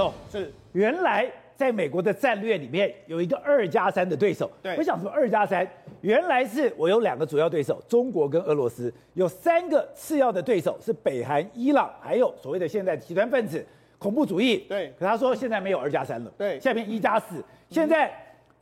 总是原来在美国的战略里面有一个二加三的对手。对，我想说二加三，原来是我有两个主要对手，中国跟俄罗斯，有三个次要的对手是北韩、伊朗，还有所谓的现在极端分子、恐怖主义。对，可他说现在没有二加三了，对，下面一加四，现在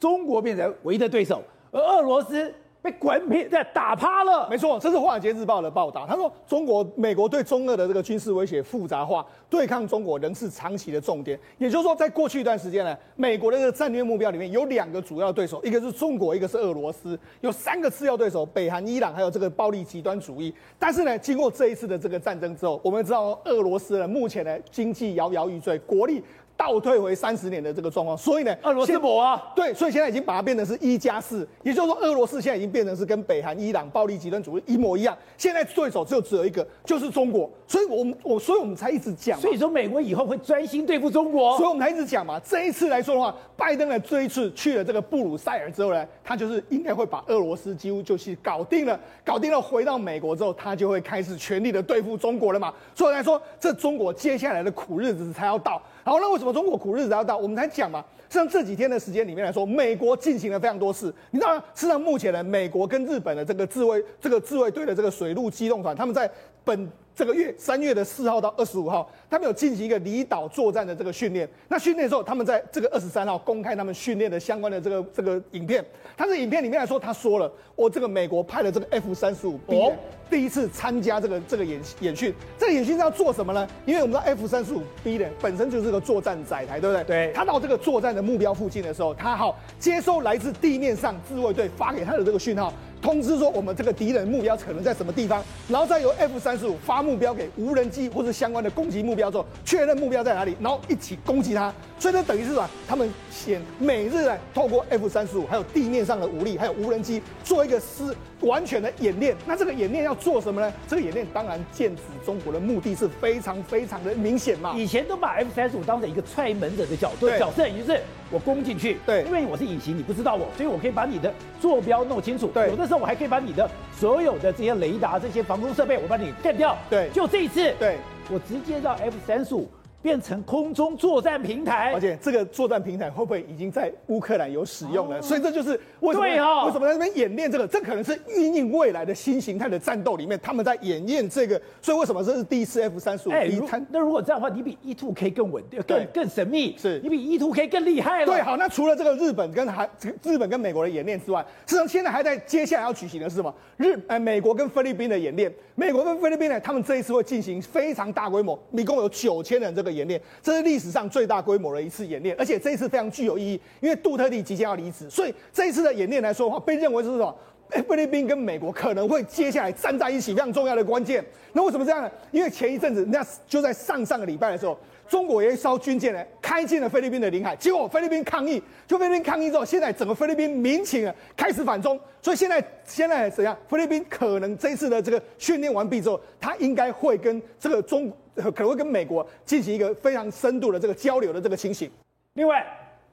中国变成唯一的对手，而俄罗斯。被滚平，在打趴了。没错，这是《华尔街日报》的报道。他说，中国、美国对中俄的这个军事威胁复杂化，对抗中国仍是长期的重点。也就是说，在过去一段时间呢，美国的这个战略目标里面有两个主要对手，一个是中国，一个是俄罗斯，有三个次要对手：北韩、伊朗，还有这个暴力极端主义。但是呢，经过这一次的这个战争之后，我们知道俄罗斯呢，目前呢经济摇摇欲坠，国力。倒退回三十年的这个状况，所以呢，俄罗斯博啊，对，所以现在已经把它变成是一加四，也就是说，俄罗斯现在已经变成是跟北韩、伊朗暴力极端主义一模一样。现在对手就只有一个，就是中国。所以我们我所以我们才一直讲，所以说美国以后会专心对付中国，所以我们才一直讲嘛。这一次来说的话，拜登呢这一次去了这个布鲁塞尔之后呢，他就是应该会把俄罗斯几乎就是搞定了，搞定了，回到美国之后，他就会开始全力的对付中国了嘛。所以来说，这中国接下来的苦日子才要到。好，那为什么中国苦日子要到？我们才讲嘛。实际上这几天的时间里面来说，美国进行了非常多事。你知道吗？事实上目前呢，美国跟日本的这个自卫这个自卫队的这个水陆机动团，他们在本这个月三月的四号到二十五号，他们有进行一个离岛作战的这个训练。那训练的时候，他们在这个二十三号公开他们训练的相关的这个这个影片。他这影片里面来说，他说了，我这个美国派了这个 F 三十五 B 第一次参加这个这个演演训。这个演训是要做什么呢？因为我们知道 F 三十五 B 呢本身就是个作战载台，对不对？对。他到这个作战的目标附近的时候，他好接收来自地面上自卫队发给他的这个讯号。通知说我们这个敌人目标可能在什么地方，然后再由 F 三十五发目标给无人机或者相关的攻击目标之后，确认目标在哪里，然后一起攻击它。所以这等于是什么？他们先每日啊透过 F 三十五还有地面上的武力，还有无人机做一个是完全的演练。那这个演练要做什么呢？这个演练当然剑指中国的目的是非常非常的明显嘛。以前都把 F 三十五当成一个踹门者的角度角色，也就是我攻进去，对，因为我是隐形，你不知道我，所以我可以把你的坐标弄清楚。对，有的时候我还可以把你的所有的这些雷达、这些防空设备，我把你干掉。对，就这一次，对，我直接让 F 三十五。变成空中作战平台，而且这个作战平台会不会已经在乌克兰有使用了？哦、所以这就是为什么为什么在那边演练这个？这可能是运应未来的新形态的战斗里面，他们在演练这个。所以为什么这是第一次 F 三十五？哎，那如果这样的话，你比 E two K 更稳定，更更神秘，是你比 E two K 更厉害了。对，好，那除了这个日本跟韩日本跟美国的演练之外，实际上现在还在接下来要举行的是什么？日呃美国跟菲律宾的演练。美国跟菲律宾呢，他们这一次会进行非常大规模，一共有九千人这个演练，这是。历史上最大规模的一次演练，而且这一次非常具有意义，因为杜特地即将要离职，所以这一次的演练来说的话，被认为是什么？菲律宾跟美国可能会接下来站在一起，非常重要的关键。那为什么这样呢？因为前一阵子，那就在上上个礼拜的时候，中国有一艘军舰呢开进了菲律宾的领海，结果菲律宾抗议，就菲律宾抗议之后，现在整个菲律宾民情啊开始反中，所以现在现在怎样？菲律宾可能这一次的这个训练完毕之后，他应该会跟这个中可能会跟美国进行一个非常深度的这个交流的这个情形。另外，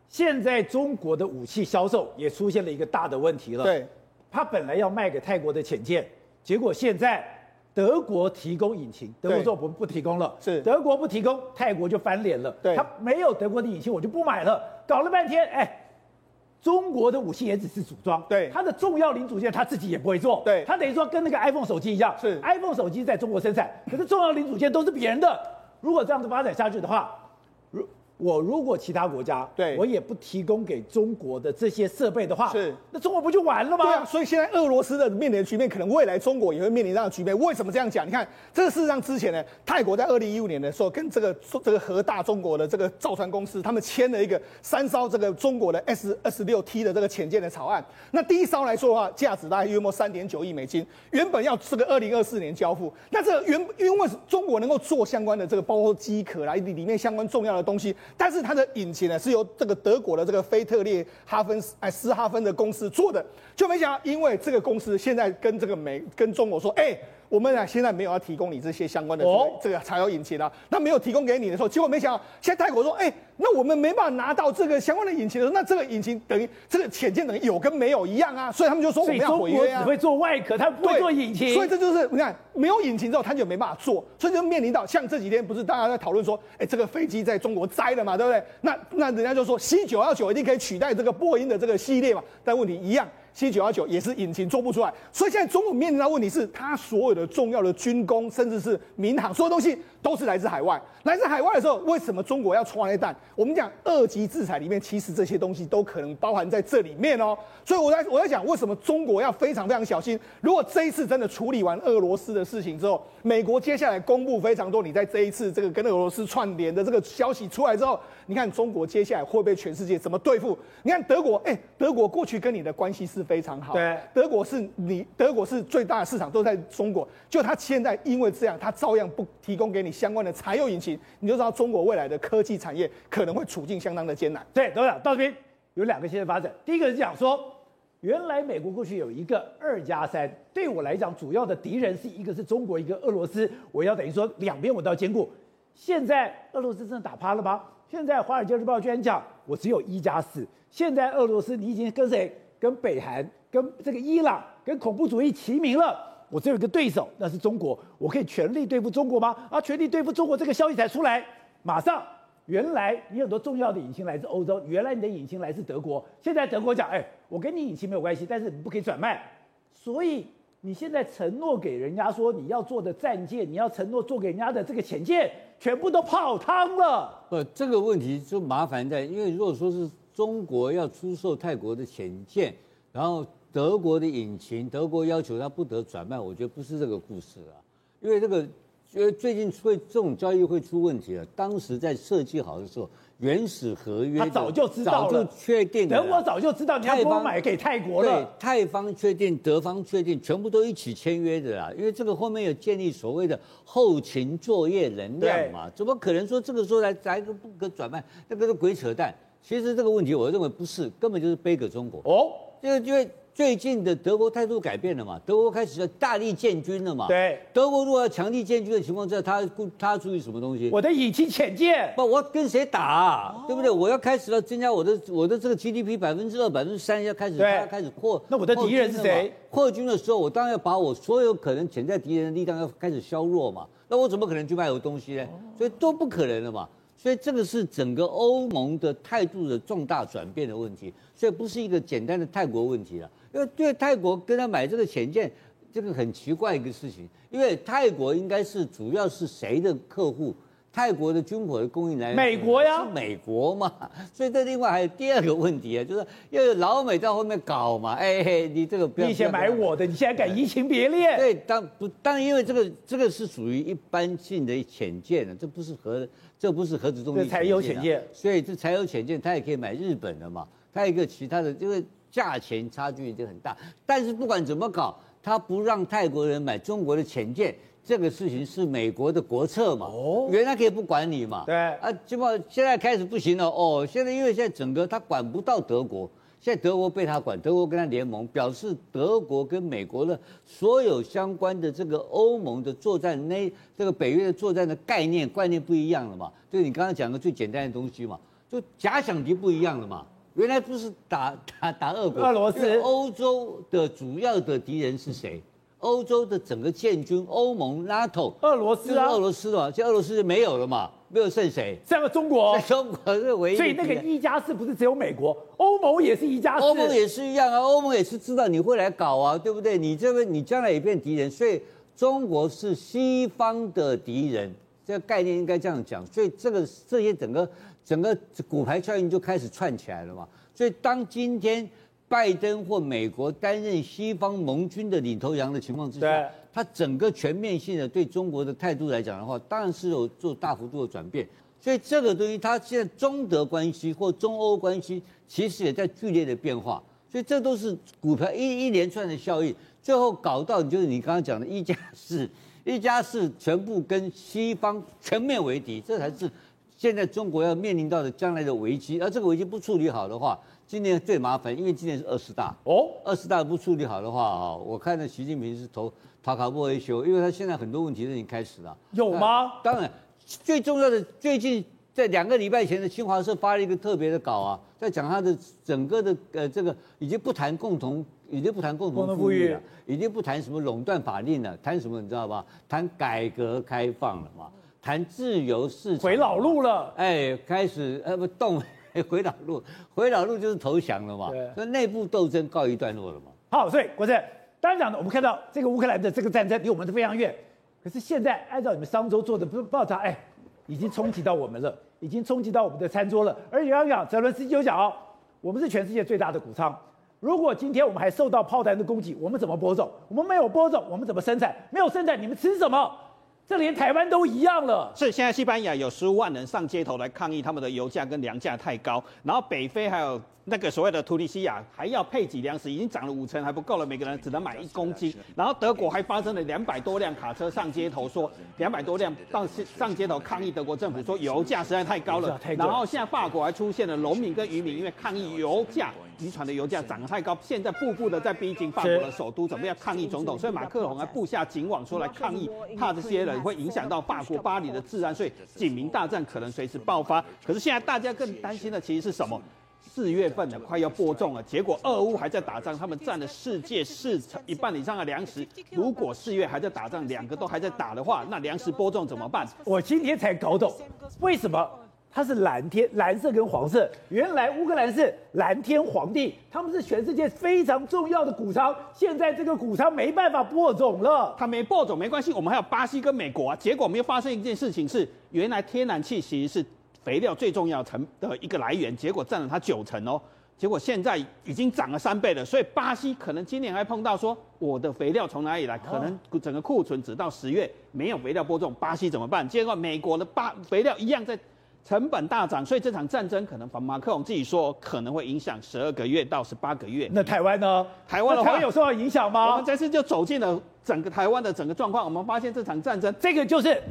现在中国的武器销售也出现了一个大的问题了。对，他本来要卖给泰国的潜舰，结果现在。德国提供引擎，德国说不不提供了，是德国不提供，泰国就翻脸了。对，他没有德国的引擎，我就不买了。搞了半天，哎，中国的武器也只是组装，对，它的重要零组件它自己也不会做，对，它等于说跟那个 iPhone 手机一样，是。iPhone 手机在中国生产，可是重要零组件都是别人的。如果这样子发展下去的话，如我如果其他国家对我也不提供给中国的这些设备的话，是那中国不就完了吗？对啊，所以现在俄罗斯的面临的局面，可能未来中国也会面临这样的局面。为什么这样讲？你看，这个事实上之前呢，泰国在二零一五年的时候，跟这个这个核大中国的这个造船公司，他们签了一个三艘这个中国的 S 二十六 T 的这个潜舰的草案。那第一艘来说的话，价值大概约莫三点九亿美金，原本要这个二零二四年交付。那这原因为中国能够做相关的这个包括机壳啦，里里面相关重要的东西，但是它的引擎呢是由这个德国的这个菲特烈哈芬哎斯哈芬的公司做的，就没想到因为这个公司现在跟这个美跟中国说，哎，我们俩现在没有要提供你这些相关的这个、哦、这个柴油引擎啊，那没有提供给你的时候，结果没想到现在泰国说，哎，那我们没办法拿到这个相关的引擎的时候，那这个引擎等于这个潜舰等于有跟没有一样啊，所以他们就说我们要毁约啊。只会做外壳，他不会做引擎，所以这就是你看没有引擎之后，他就没办法做，所以就面临到像这几天不是大家在讨论说，哎，这个飞机在中国栽了嘛，对不对？那那人家就说 C 九幺九一定可以取代这个波音的这个系列嘛，但问题一样。C 九幺九也是引擎做不出来，所以现在中国面临的问题是，它所有的重要的军工，甚至是民航，所有东西都是来自海外。来自海外的时候，为什么中国要传来弹？我们讲二级制裁里面，其实这些东西都可能包含在这里面哦。所以我在我在讲，为什么中国要非常非常小心？如果这一次真的处理完俄罗斯的事情之后，美国接下来公布非常多，你在这一次这个跟俄罗斯串联的这个消息出来之后，你看中国接下来会被全世界怎么对付？你看德国，哎，德国过去跟你的关系是。非常好，对，德国是你，德国是最大的市场都在中国，就它现在因为这样，它照样不提供给你相关的柴油引擎，你就知道中国未来的科技产业可能会处境相当的艰难。对，董事长到这边有两个新的发展，第一个是讲说，原来美国过去有一个二加三，对我来讲主要的敌人是一个是中国，一个俄罗斯，我要等于说两边我都要兼顾。现在俄罗斯真的打趴了吗？现在《华尔街日报》居然讲我只有一加四，现在俄罗斯你已经跟谁？跟北韩、跟这个伊朗、跟恐怖主义齐名了，我只有一个对手，那是中国。我可以全力对付中国吗？啊，全力对付中国这个消息才出来，马上，原来你很多重要的引擎来自欧洲，原来你的引擎来自德国。现在德国讲，哎，我跟你引擎没有关系，但是你不可以转卖。所以你现在承诺给人家说你要做的战舰，你要承诺做给人家的这个潜舰，全部都泡汤了。不，这个问题就麻烦在，因为如果说是。中国要出售泰国的潜舰，然后德国的引擎，德国要求它不得转卖，我觉得不是这个故事啊，因为这个，因为最近会这种交易会出问题了。当时在设计好的时候，原始合约他早就知道了，早就确定了，德国早就知道你要不买给泰国了，对，泰方确定，德方确定，全部都一起签约的啦。因为这个后面有建立所谓的后勤作业能量嘛，怎么可能说这个时候来来个不可转卖，那个是鬼扯淡。其实这个问题，我认为不是，根本就是背给中国。哦，因为因为最近的德国态度改变了嘛，德国开始要大力建军了嘛。对，德国如果要强力建军的情况之下，他他注意什么东西？我的引擎潜舰，不，我要跟谁打啊？哦、对不对？我要开始要增加我的我的这个 GDP 百分之二、百分之三，要开始要开始扩。那我的敌人是谁？扩军的时候，我当然要把我所有可能潜在敌人的力量要开始削弱嘛。那我怎么可能去卖我东西呢？哦、所以都不可能了嘛。所以这个是整个欧盟的态度的重大转变的问题，所以不是一个简单的泰国问题了。因为对泰国跟他买这个潜舰，这个很奇怪一个事情，因为泰国应该是主要是谁的客户？泰国的军火的供应来源，美国呀，是美国嘛，所以这另外还有第二个问题啊，就是要有老美在后面搞嘛，哎，你这个不要，你先买我的，你现在敢移情别恋？对，当不当然，因为这个这个是属于一般性的潜舰的，这不是核，这不是核子动力，柴油潜舰，所以这柴油潜舰它也可以买日本的嘛，它有一个其他的，这个价钱差距就很大，但是不管怎么搞，它不让泰国人买中国的潜舰。这个事情是美国的国策嘛？哦，原来可以不管你嘛？对啊，结果现在开始不行了哦。现在因为现在整个他管不到德国，现在德国被他管，德国跟他联盟，表示德国跟美国的所有相关的这个欧盟的作战，那这个北约的作战的概念观念不一样了嘛？就你刚刚讲的最简单的东西嘛，就假想敌不一样了嘛？原来不是打打打俄国，俄罗斯，欧洲的主要的敌人是谁？欧洲的整个建军，欧盟、NATO，俄罗斯啊，俄罗斯嘛，现在俄罗斯就没有了嘛，没有剩谁？剩个中国，中国是唯一。所以那个一加四不是只有美国，欧盟也是一加四。欧盟也是一样啊，欧盟也是知道你会来搞啊，对不对？你这边你将来也变敌人，所以中国是西方的敌人，这个概念应该这样讲。所以这个这些整个整个骨牌效应就开始串起来了嘛。所以当今天。拜登或美国担任西方盟军的领头羊的情况之下，他整个全面性的对中国的态度来讲的话，当然是有做大幅度的转变。所以这个东西，它现在中德关系或中欧关系其实也在剧烈的变化。所以这都是股票一一连串的效应，最后搞到你就是你刚刚讲的一加四，一加四 全部跟西方全面为敌，这才是现在中国要面临到的将来的危机，而这个危机不处理好的话，今年最麻烦，因为今年是二十大哦，二十大不处理好的话啊，我看着习近平是投塔卡不维修，因为他现在很多问题都已经开始了。有吗？当然，最重要的最近在两个礼拜前的新华社发了一个特别的稿啊，在讲他的整个的呃这个已经不谈共同。已经不谈共同富裕了，已经不谈什么垄断法令了，谈什么你知道吧？谈改革开放了嘛？谈自由市场，回老路了。哎，开始呃不动，回老路，回老路就是投降了嘛？所以内部斗争告一段落了嘛？好，所以国正当然讲的，我们看到这个乌克兰的这个战争离我们都非常远，可是现在按照你们商周做的不报道，哎，已经冲击到我们了，已经冲击到我们的餐桌了。而且刚刚泽伦斯基就讲哦，我们是全世界最大的谷仓。如果今天我们还受到炮弹的攻击，我们怎么播种？我们没有播种，我们怎么生产？没有生产，你们吃什么？这连台湾都一样了。是，现在西班牙有十五万人上街头来抗议他们的油价跟粮价太高，然后北非还有。那个所谓的突尼西亚还要配给粮食，已经涨了五成还不够了，每个人只能买一公斤。然后德国还发生了两百多辆卡车上街头，说两百多辆上上街头抗议德国政府，说油价实在太高了。然后现在法国还出现了农民跟渔民，因为抗议油价，渔船的油价涨得太高，现在步步的在逼近法国的首都，准备要抗议总统。所以马克龙还布下警网，出来抗议，怕这些人会影响到法国巴黎的治安，所以警民大战可能随时爆发。可是现在大家更担心的其实是什么？四月份了，快要播种了，结果俄乌还在打仗，他们占了世界市场一半以上的粮食。如果四月还在打仗，两个都还在打的话，那粮食播种怎么办？我今天才搞懂，为什么它是蓝天、蓝色跟黄色？原来乌克兰是蓝天黄地，他们是全世界非常重要的谷仓。现在这个谷仓没办法播种了，它没播种没关系，我们还有巴西跟美国啊。结果没有发生一件事情是，原来天然气其实是。肥料最重要成的一个来源，结果占了它九成哦。结果现在已经涨了三倍了，所以巴西可能今年还碰到说，我的肥料从哪里来？可能整个库存直到十月没有肥料播种，巴西怎么办？结果美国的巴肥料一样在成本大涨，所以这场战争可能马克龙自己说可能会影响十二个月到十八个月。那台湾呢？台湾的话有受到影响吗？我们这次就走进了整个台湾的整个状况，我们发现这场战争，这个就是。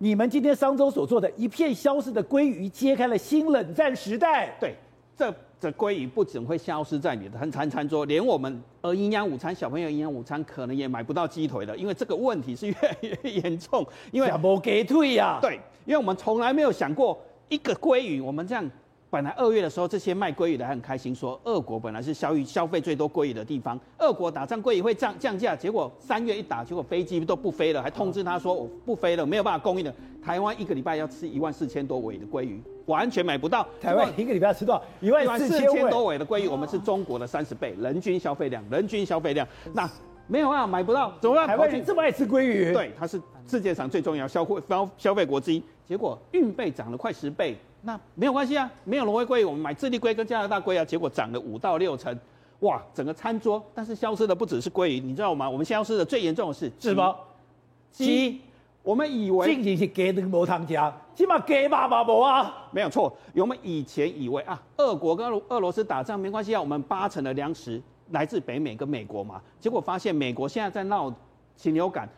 你们今天商周所做的一片消失的鲑鱼，揭开了新冷战时代。对，这这鲑鱼不仅会消失在你的餐餐餐桌，连我们呃营养午餐小朋友营养午餐可能也买不到鸡腿了，因为这个问题是越来越严重。因为没鸡腿呀。对，因为我们从来没有想过一个鲑鱼，我们这样。本来二月的时候，这些卖鲑鱼的还很开心，说俄国本来是消鱼消费最多鲑鱼的地方，俄国打仗鲑鱼会降降价，结果三月一打，结果飞机都不飞了，还通知他说我不飞了，没有办法供应了。台湾一个礼拜要吃一万四千多尾的鲑鱼，完全买不到。台湾一个礼拜要吃多少？一万四千多尾的鲑鱼，我们是中国的三十倍，人均消费量，人均消费量，那没有办法买不到，怎么办？台湾人这么爱吃鲑鱼？对，它是世界上最重要消费消消费国之一，结果运费涨了快十倍。那没有关系啊，没有挪威鲑，我们买智利鲑跟加拿大鲑啊，结果涨了五到六成，哇，整个餐桌，但是消失的不只是鲑鱼，你知道吗？我们消失的最严重的是什么？鸡，我们以为仅仅是鸡那个无汤加，起码鸡爸爸无啊，没有错，我们以前以为啊，俄国跟俄罗斯打仗没关系啊，我们八成的粮食来自北美跟美国嘛，结果发现美国现在在闹禽流感。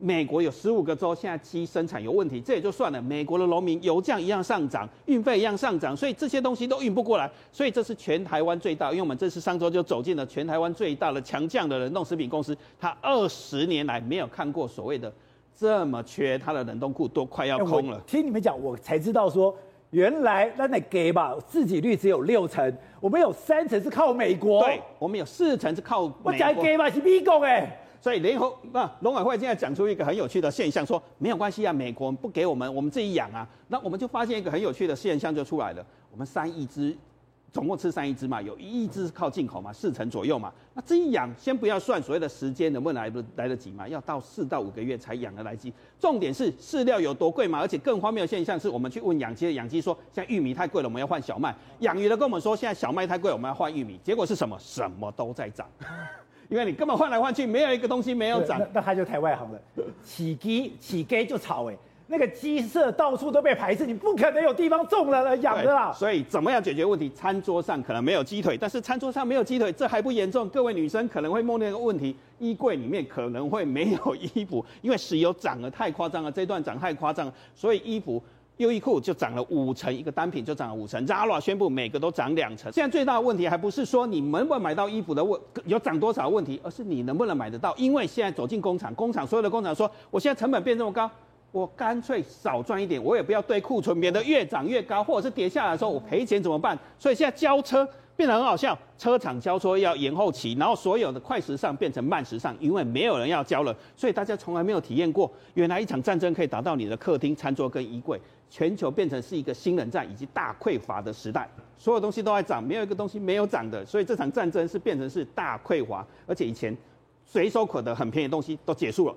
美国有十五个州现在鸡生产有问题，这也就算了。美国的农民油价一样上涨，运费一样上涨，所以这些东西都运不过来。所以这是全台湾最大，因为我们这次上周就走进了全台湾最大的强酱的冷冻食品公司，他二十年来没有看过所谓的这么缺，它的冷冻库都快要空了。欸、听你们讲，我才知道说，原来那得给吧，自给率只有六成，我们有三成是靠美国，对，我们有四成是靠美国。我讲给吧是美国哎。所以联合那农委会现在讲出一个很有趣的现象，说没有关系啊，美国不给我们，我们自己养啊。那我们就发现一个很有趣的现象就出来了，我们三亿只，总共吃三亿只嘛，有一亿只是靠进口嘛，四成左右嘛。那这一养，先不要算所谓的时间能不能来得来得及嘛，要到四到五个月才养得来及。重点是饲料有多贵嘛，而且更荒谬的现象是我们去问养鸡的养鸡说，现在玉米太贵了，我们要换小麦；养鱼的跟我们说，现在小麦太贵，我们要换玉米。结果是什么？什么都在涨。因为你根本换来换去，没有一个东西没有涨，那那他就太外行了。起鸡起鸡就炒哎，那个鸡舍到处都被排斥，你不可能有地方种了养的啦。所以怎么样解决问题？餐桌上可能没有鸡腿，但是餐桌上没有鸡腿，这还不严重。各位女生可能会梦见一个问题：衣柜里面可能会没有衣服，因为石油涨得太夸张了，这段涨太夸张了，所以衣服。优衣库就涨了五成，一个单品就涨了五成。Zara 宣布每个都涨两成。现在最大的问题还不是说你能不能买到衣服的问有涨多少问题，而是你能不能买得到。因为现在走进工厂，工厂所有的工厂说，我现在成本变这么高，我干脆少赚一点，我也不要堆库存，免得越涨越高，或者是跌下来的时候我赔钱怎么办？所以现在交车。变得很好笑，车厂交车要延后期，然后所有的快时尚变成慢时尚，因为没有人要交了，所以大家从来没有体验过，原来一场战争可以打到你的客厅、餐桌跟衣柜，全球变成是一个新冷战以及大匮乏的时代，所有东西都在涨，没有一个东西没有涨的，所以这场战争是变成是大匮乏，而且以前随手可得很便宜的东西都结束了。